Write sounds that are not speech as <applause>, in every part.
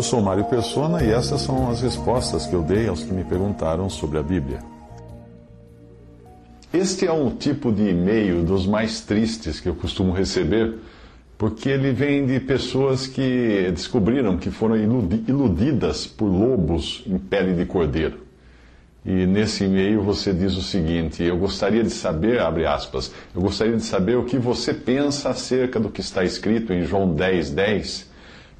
Eu sou Mário Persona e essas são as respostas que eu dei aos que me perguntaram sobre a Bíblia. Este é um tipo de e-mail dos mais tristes que eu costumo receber, porque ele vem de pessoas que descobriram que foram iludidas por lobos em pele de cordeiro. E nesse e-mail você diz o seguinte: Eu gostaria de saber, abre aspas, eu gostaria de saber o que você pensa acerca do que está escrito em João 10, 10,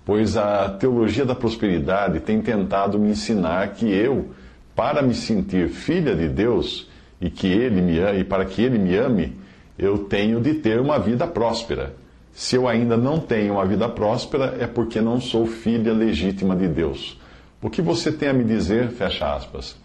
pois a teologia da prosperidade tem tentado me ensinar que eu, para me sentir filha de Deus e que ele me e para que ele me ame, eu tenho de ter uma vida próspera. Se eu ainda não tenho uma vida próspera, é porque não sou filha legítima de Deus. O que você tem a me dizer? Fecha aspas.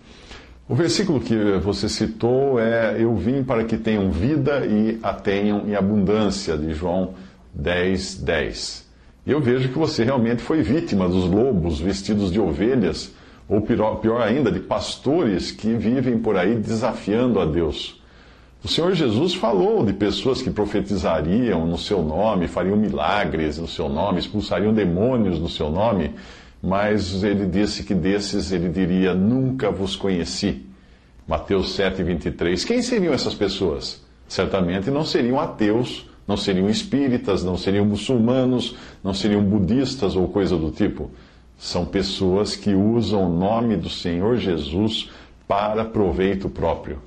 O versículo que você citou é: Eu vim para que tenham vida e a tenham em abundância, de João 10, 10. Eu vejo que você realmente foi vítima dos lobos vestidos de ovelhas, ou pior, pior ainda, de pastores que vivem por aí desafiando a Deus. O Senhor Jesus falou de pessoas que profetizariam no seu nome, fariam milagres no seu nome, expulsariam demônios no seu nome mas ele disse que desses ele diria: Nunca vos conheci. Mateus 7, 23. Quem seriam essas pessoas? Certamente não seriam ateus, não seriam espíritas, não seriam muçulmanos, não seriam budistas ou coisa do tipo. São pessoas que usam o nome do Senhor Jesus para proveito próprio.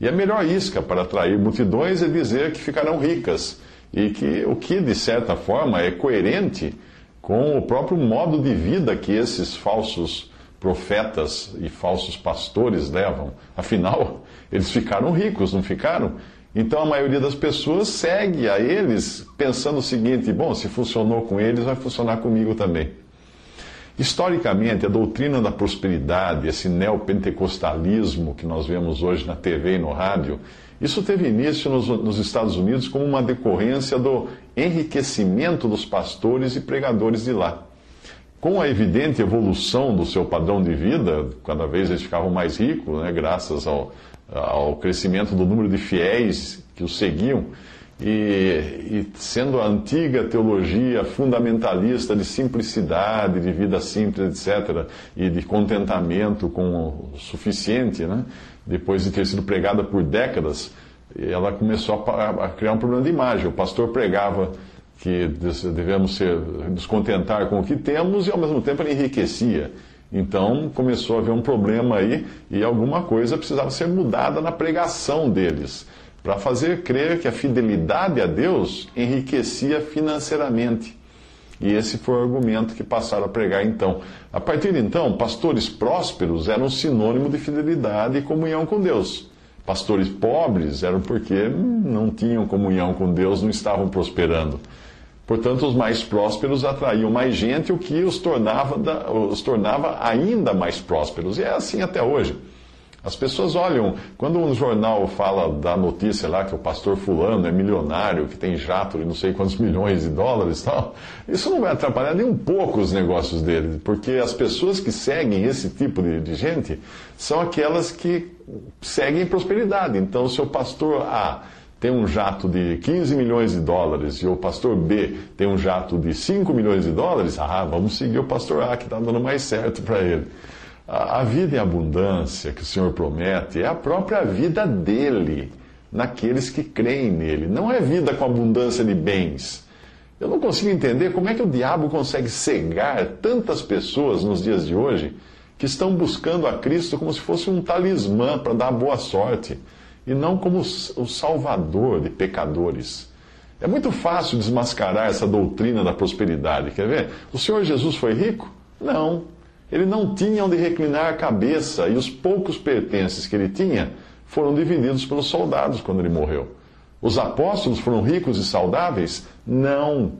E a melhor isca para atrair multidões é dizer que ficarão ricas e que o que de certa forma é coerente com o próprio modo de vida que esses falsos profetas e falsos pastores levam. Afinal, <laughs> eles ficaram ricos, não ficaram? Então a maioria das pessoas segue a eles pensando o seguinte: bom, se funcionou com eles, vai funcionar comigo também. Historicamente, a doutrina da prosperidade, esse neopentecostalismo que nós vemos hoje na TV e no rádio, isso teve início nos, nos, Estados Unidos como uma decorrência do enriquecimento dos pastores e pregadores de lá. Com a evidente evolução do seu padrão de vida, cada vez eles ficavam mais ricos, né, graças ao, ao crescimento do número de fiéis que os seguiam, e, e, sendo a antiga teologia fundamentalista de simplicidade, de vida simples, etc., e de contentamento com o suficiente, né? depois de ter sido pregada por décadas, ela começou a, a criar um problema de imagem. O pastor pregava que devemos ser, nos contentar com o que temos e ao mesmo tempo ele enriquecia. Então começou a haver um problema aí e alguma coisa precisava ser mudada na pregação deles para fazer crer que a fidelidade a Deus enriquecia financeiramente. E esse foi o argumento que passaram a pregar então. A partir de então, pastores prósperos eram sinônimo de fidelidade e comunhão com Deus. Pastores pobres eram porque não tinham comunhão com Deus, não estavam prosperando. Portanto, os mais prósperos atraíam mais gente, o que os tornava, os tornava ainda mais prósperos. E é assim até hoje. As pessoas olham, quando um jornal fala da notícia lá que o pastor fulano é milionário, que tem jato de não sei quantos milhões de dólares e tal, isso não vai atrapalhar nem um pouco os negócios dele, porque as pessoas que seguem esse tipo de, de gente são aquelas que seguem prosperidade. Então, o seu pastor A tem um jato de 15 milhões de dólares e o pastor B tem um jato de 5 milhões de dólares, ah, vamos seguir o pastor A que está dando mais certo para ele. A, vida em abundância que o Senhor promete é a própria vida dele, naqueles que creem nele. Não é vida com abundância de bens. Eu não consigo entender como é que o diabo consegue cegar tantas pessoas nos dias de hoje que estão buscando a Cristo como se fosse um talismã para dar boa sorte e não como o salvador de pecadores. É muito fácil desmascarar essa doutrina da prosperidade. Quer ver? O Senhor Jesus foi rico? Não. Ele não tinha onde reclinar a cabeça e os poucos pertences que ele tinha foram divididos pelos soldados quando ele morreu. Os apóstolos foram ricos e saudáveis? Não.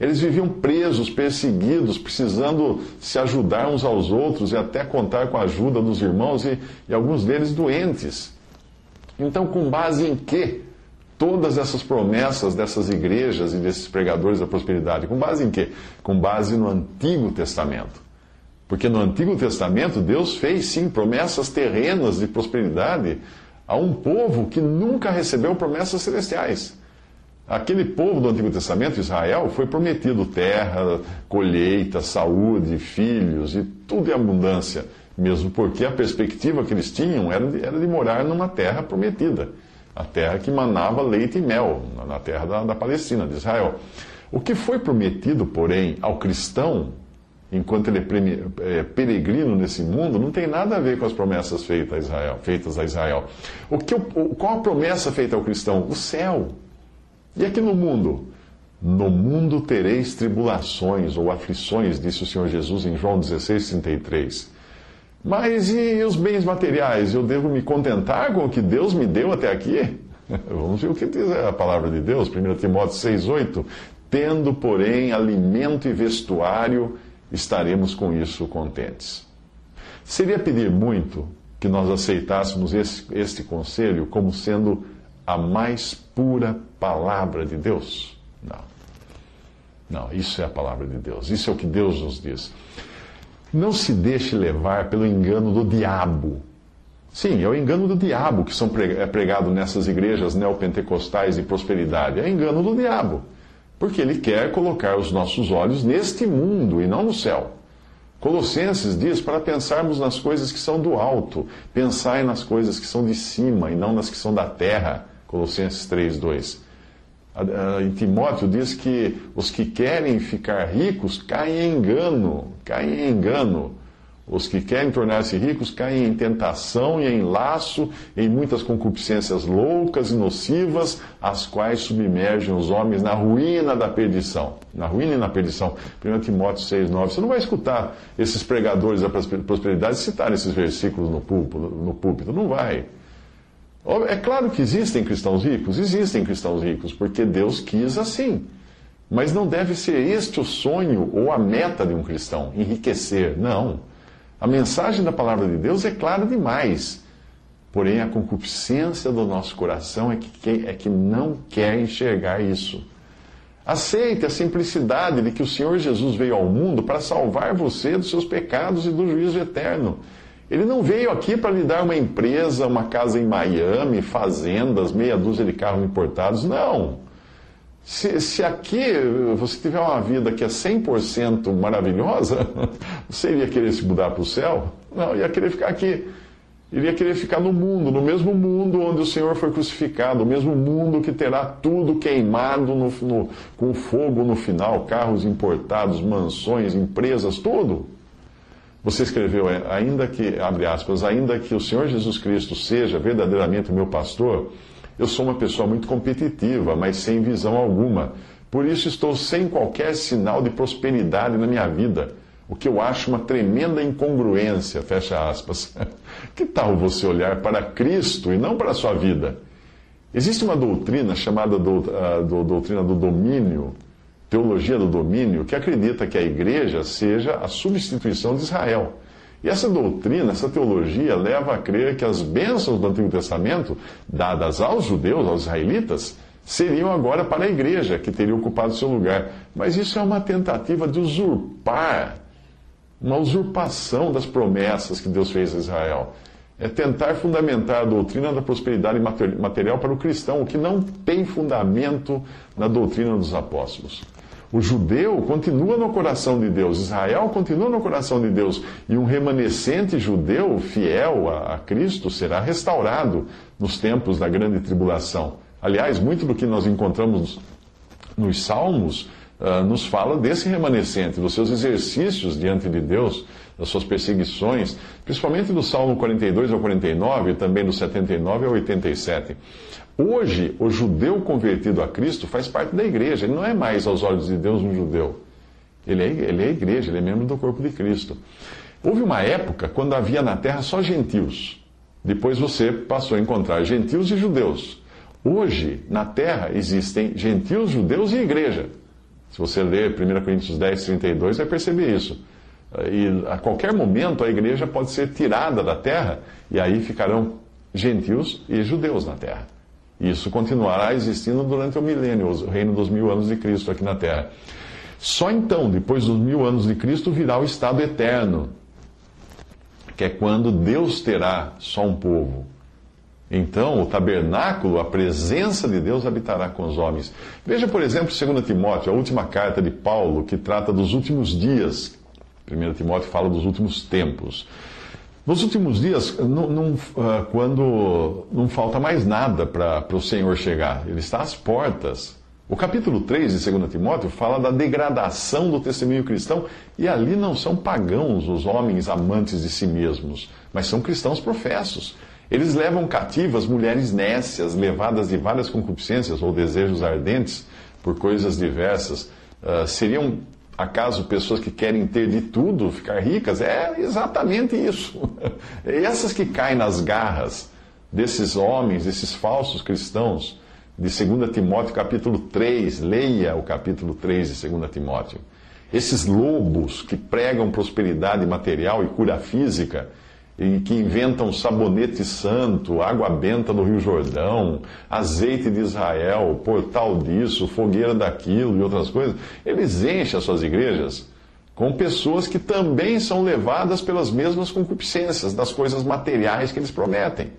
Eles viviam presos, perseguidos, precisando se ajudar uns aos outros e até contar com a ajuda dos irmãos e, e alguns deles doentes. Então, com base em que todas essas promessas dessas igrejas e desses pregadores da prosperidade? Com base em quê? Com base no Antigo Testamento. Porque no Antigo Testamento Deus fez sim promessas terrenas de prosperidade a um povo que nunca recebeu promessas celestiais. Aquele povo do Antigo Testamento, Israel, foi prometido terra, colheita, saúde, filhos e tudo em abundância, mesmo porque a perspectiva que eles tinham era de, era de morar numa terra prometida, a terra que manava leite e mel, na terra da, da Palestina, de Israel. O que foi prometido, porém, ao cristão, enquanto ele é, é peregrino nesse mundo, não tem nada a ver com as promessas feitas a Israel. Feitas a Israel. O que, qual a promessa feita ao cristão? O céu. E aqui no mundo? No mundo tereis tribulações ou aflições, disse o Senhor Jesus em João 16, 33. Mas e os bens materiais? Eu devo me contentar com o que Deus me deu até aqui? <laughs> Vamos ver o que diz a palavra de Deus, 1 Timóteo 6, 8. Tendo, porém, alimento e vestuário, estaremos com isso contentes. Seria pedir muito que nós aceitássemos esse, este conselho como sendo a mais pura palavra de Deus? Não. Não, isso é a palavra de Deus. Isso é o que Deus nos diz. Não se deixe levar pelo engano do diabo. Sim, é o engano do diabo que são é pregado nessas igrejas neopentecostais de prosperidade. É engano do diabo. Porque ele quer colocar os nossos olhos neste mundo e não no céu. Colossenses diz para pensarmos nas coisas que são do alto, pensai nas coisas que são de cima e não nas que são da terra. Colossenses 3, 2. Em Timóteo diz que os que querem ficar ricos caem em engano, caem em engano. Os que querem tornar-se ricos caem em tentação e em laço, em muitas concupiscências loucas e nocivas, as quais submergem os homens na ruína da perdição. Na ruína e na perdição. 1 Timóteo 6, 9. Você não vai escutar esses pregadores da prosperidade citar esses versículos no púlpito, no púlpito. Não vai. É claro que existem cristãos ricos, existem cristãos ricos, porque Deus quis assim. Mas não deve ser este o sonho ou a meta de um cristão, enriquecer. Não. A mensagem da palavra de Deus é clara demais. Porém, a concupiscência do nosso coração é que, é que não quer enxergar isso. Aceite a simplicidade de que o Senhor Jesus veio ao mundo para salvar você dos seus pecados e do juízo eterno. Ele não veio aqui para lhe dar uma empresa, uma casa em Miami, fazendas, meia dúzia de carros importados. Não. Se, se aqui você tiver uma vida que é 100% maravilhosa, <laughs> você iria querer se mudar para o céu? Não, ia querer ficar aqui. Iria querer ficar no mundo, no mesmo mundo onde o Senhor foi crucificado, o mesmo mundo que terá tudo queimado no, no, com fogo no final carros importados, mansões, empresas, tudo. Você escreveu, é, ainda que, abre aspas, ainda que o Senhor Jesus Cristo seja verdadeiramente meu pastor, eu sou uma pessoa muito competitiva, mas sem visão alguma. Por isso estou sem qualquer sinal de prosperidade na minha vida, o que eu acho uma tremenda incongruência, fecha aspas. <laughs> Que tal você olhar para Cristo e não para a sua vida? Existe uma doutrina chamada do, uh, do, doutrina do domínio, teologia do domínio, que acredita que a igreja seja a substituição de Israel. E essa doutrina, essa teologia, leva a crer que as bênçãos do Antigo Testamento, dadas aos judeus, aos israelitas, seriam agora para a igreja, que teria ocupado seu lugar. Mas isso é uma tentativa de usurpar, uma usurpação das promessas que Deus fez a Israel. É tentar fundamentar a doutrina da prosperidade material para o cristão, o que não tem fundamento na doutrina dos apóstolos. O judeu continua no coração de Deus, Israel continua no coração de Deus, e um remanescente judeu fiel a, a Cristo será restaurado nos tempos da grande tribulação. Aliás, muito do que nós encontramos nos Salmos uh, nos fala desse remanescente, dos seus exercícios diante de Deus, das suas perseguições, principalmente do Salmo 42 ao 49 e também do 79 ao 87. Hoje, o judeu convertido a Cristo faz parte da igreja. Ele não é mais, aos olhos de Deus, um judeu. Ele é, ele é igreja, ele é membro do corpo de Cristo. Houve uma época quando havia na terra só gentios. Depois você passou a encontrar gentios e judeus. Hoje, na terra, existem gentios, judeus e igreja. Se você ler 1 Coríntios 10, 32, vai perceber isso. E a qualquer momento a igreja pode ser tirada da terra e aí ficarão gentios e judeus na terra. Isso continuará existindo durante o milênio, o reino dos mil anos de Cristo aqui na terra. Só então, depois dos mil anos de Cristo, virá o estado eterno, que é quando Deus terá só um povo. Então, o tabernáculo, a presença de Deus habitará com os homens. Veja, por exemplo, 2 Timóteo, a última carta de Paulo, que trata dos últimos dias. 1 Timóteo fala dos últimos tempos. Nos últimos dias, não, não, ah, quando não falta mais nada para o Senhor chegar, ele está às portas. O capítulo 3 de 2 Timóteo fala da degradação do testemunho cristão, e ali não são pagãos os homens amantes de si mesmos, mas são cristãos professos. Eles levam cativas mulheres nécias, levadas de várias concupiscências ou desejos ardentes por coisas diversas. Uh, seriam, acaso, pessoas que querem ter de tudo, ficar ricas? É exatamente isso. <laughs> E essas que caem nas garras desses homens, desses falsos cristãos, de 2 Timóteo capítulo 3, leia o capítulo 3 de 2 Timóteo. Esses lobos que pregam prosperidade material e cura física, e que inventam sabonete santo, água benta do Rio Jordão, azeite de Israel, portal disso, fogueira daquilo e outras coisas, eles enchem as suas igrejas com pessoas que também são levadas pelas mesmas concupiscências das coisas materiais que eles prometem.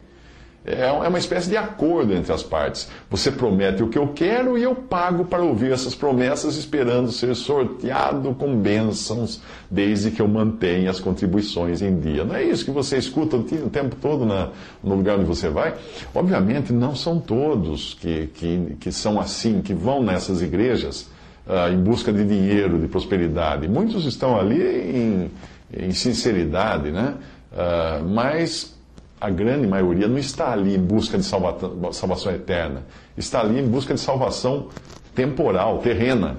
É, é uma espécie de acordo entre as partes. Você promete o que eu quero e eu pago para ouvir essas promessas, esperando ser sorteado com bênçãos, desde que eu mantenha as contribuições em dia. Não é isso que você escuta o tempo todo na, no lugar onde você vai? Obviamente, não são todos que, que, que são assim, que vão nessas igrejas uh, em busca de dinheiro, de prosperidade. Muitos estão ali em, em sinceridade, né? Uh, mas a grande maioria não está ali em busca de salvação eterna, está ali em busca de salvação temporal, terrena.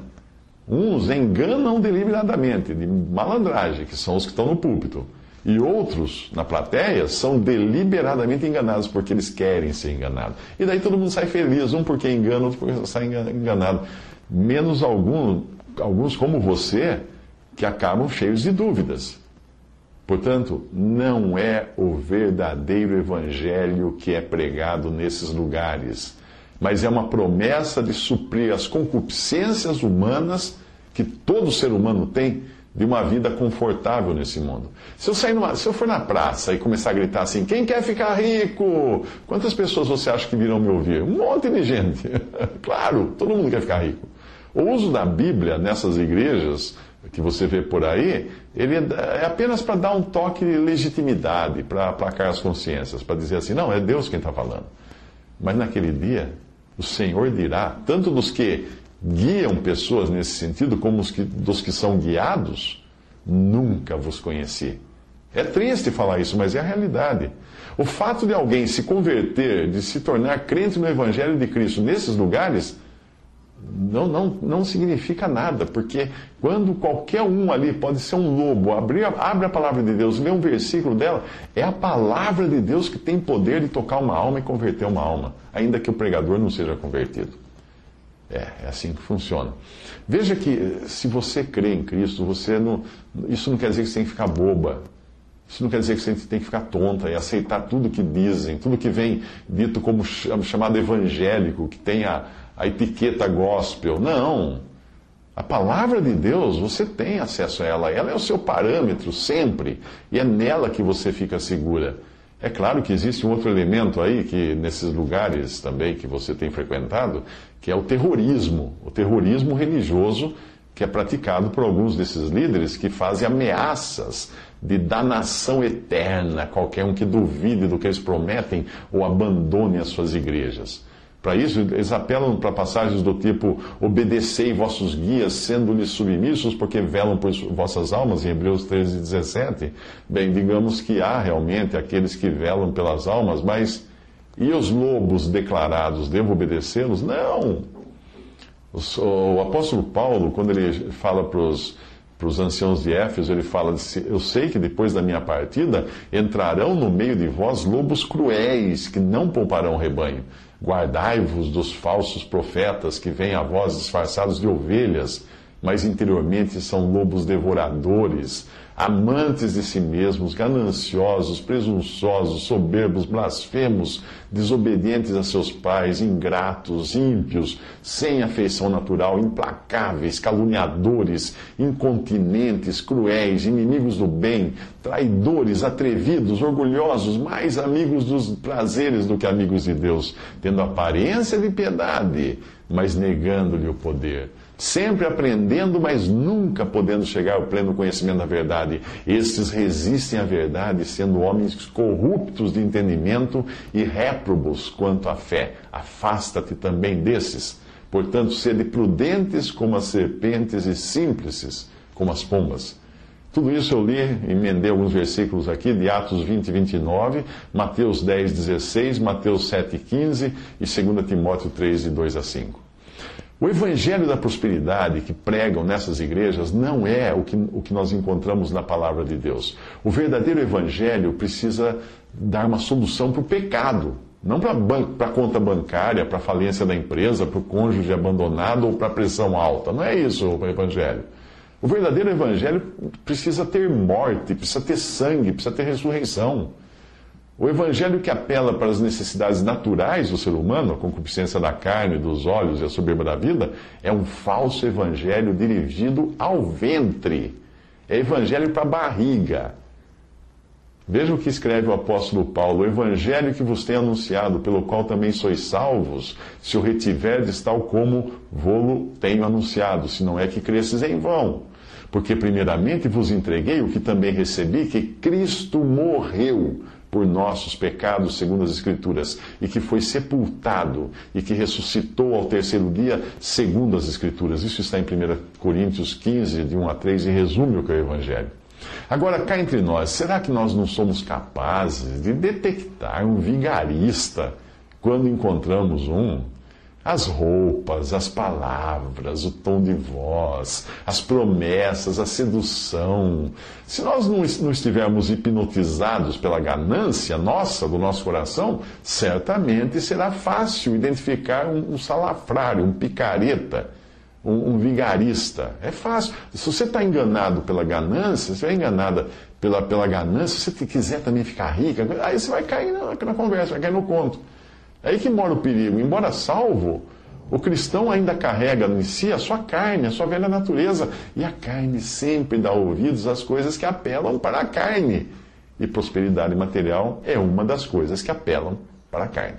Uns enganam deliberadamente, de malandragem, que são os que estão no púlpito. E outros, na plateia, são deliberadamente enganados porque eles querem ser enganados. E daí todo mundo sai feliz, um porque engana, outro porque sai enganado. Menos algum, alguns como você, que acabam cheios de dúvidas. Portanto, não é o verdadeiro evangelho que é pregado nesses lugares, mas é uma promessa de suprir as concupiscências humanas que todo ser humano tem de uma vida confortável nesse mundo. Se eu, sair numa, se eu for na praça e começar a gritar assim, quem quer ficar rico? Quantas pessoas você acha que virão me ouvir? Um monte de gente. <laughs> claro, todo mundo quer ficar rico. O uso da Bíblia nessas igrejas que você vê por aí, ele é apenas para dar um toque de legitimidade, para aplacar as consciências, para dizer assim, não, é Deus quem está falando. Mas naquele dia, o Senhor dirá, tanto dos que guiam pessoas nesse sentido, como que, dos que são guiados, nunca vos conheci. É triste falar isso, mas é a realidade. O fato de alguém se converter, de se tornar crente no Evangelho de Cristo nesses lugares, não, não, não significa nada, porque quando qualquer um ali pode ser um lobo, abre, abre a palavra de Deus, lê um versículo dela, é a palavra de Deus que tem poder de tocar uma alma e converter uma alma, ainda que o pregador não seja convertido. É, é assim que funciona. Veja que se você crê em Cristo, você não, isso não quer dizer que você tem que ficar boba. Isso não quer dizer que você tem que ficar tonta e aceitar tudo que dizem, tudo que vem dito como chamado evangélico, que tem a, a etiqueta gospel. Não. A palavra de Deus, você tem acesso a ela. Ela é o seu parâmetro sempre. E é nela que você fica segura. É claro que existe um outro elemento aí, que nesses lugares também que você tem frequentado, que é o terrorismo. O terrorismo religioso que é praticado por alguns desses líderes que fazem ameaças de danação eterna a qualquer um que duvide do que eles prometem ou abandone as suas igrejas. Para isso, eles apelam para passagens do tipo: obedecei vossos guias, sendo-lhes submissos, porque velam por vossas almas, em Hebreus 13, 17. Bem, digamos que há realmente aqueles que velam pelas almas, mas e os lobos declarados, devo obedecê-los? Não! O apóstolo Paulo, quando ele fala para os para os anciãos de Éfeso, ele fala: Eu sei que depois da minha partida entrarão no meio de vós lobos cruéis, que não pouparão o rebanho. Guardai-vos dos falsos profetas que vêm a vós disfarçados de ovelhas, mas interiormente são lobos devoradores amantes de si mesmos, gananciosos, presunçosos, soberbos, blasfemos, desobedientes a seus pais, ingratos, ímpios, sem afeição natural, implacáveis, caluniadores, incontinentes, cruéis, inimigos do bem, traidores, atrevidos, orgulhosos, mais amigos dos prazeres do que amigos de Deus, tendo aparência de piedade, mas negando-lhe o poder sempre aprendendo, mas nunca podendo chegar ao pleno conhecimento da verdade. Estes resistem à verdade, sendo homens corruptos de entendimento e réprobos quanto à fé. Afasta-te também desses. Portanto, sede prudentes como as serpentes e simples como as pombas. Tudo isso eu li, emendei alguns versículos aqui de Atos 20 e 29, Mateus 10, 16, Mateus 7, 15 e 2 Timóteo 3, de 2 a 5. O evangelho da prosperidade que pregam nessas igrejas não é o que, o que nós encontramos na palavra de Deus. O verdadeiro evangelho precisa dar uma solução para o pecado, não para a conta bancária, para a falência da empresa, para o cônjuge abandonado ou para a pressão alta. Não é isso o evangelho. O verdadeiro evangelho precisa ter morte, precisa ter sangue, precisa ter ressurreição. O evangelho que apela para as necessidades naturais do ser humano, a concupiscência da carne, dos olhos e a soberba da vida, é um falso evangelho dirigido ao ventre. É evangelho para a barriga. Veja o que escreve o apóstolo Paulo: O evangelho que vos tem anunciado, pelo qual também sois salvos, se o retiverdes tal como vô-lo tenho anunciado, se não é que cresces em vão. Porque primeiramente vos entreguei o que também recebi, que Cristo morreu por nossos pecados, segundo as Escrituras, e que foi sepultado e que ressuscitou ao terceiro dia, segundo as Escrituras. Isso está em 1 Coríntios 15, de 1 a 3, e resume o que é o Evangelho. Agora, cá entre nós, será que nós não somos capazes de detectar um vigarista quando encontramos um? As roupas, as palavras, o tom de voz, as promessas, a sedução. Se nós não, estivermos hipnotizados pela ganância nossa, do nosso coração, certamente será fácil identificar um, salafrário, um picareta, um, vigarista. É fácil. Se você está enganado pela ganância, se é enganada pela, pela ganância, se você quiser também ficar rica, aí você vai cair na, na conversa, vai cair no conto. É aí que mora o perigo. Embora salvo, o cristão ainda carrega em si a sua carne, a sua velha natureza. E a carne sempre dá ouvidos às coisas que apelam para a carne. E prosperidade material é uma das coisas que apelam para a carne.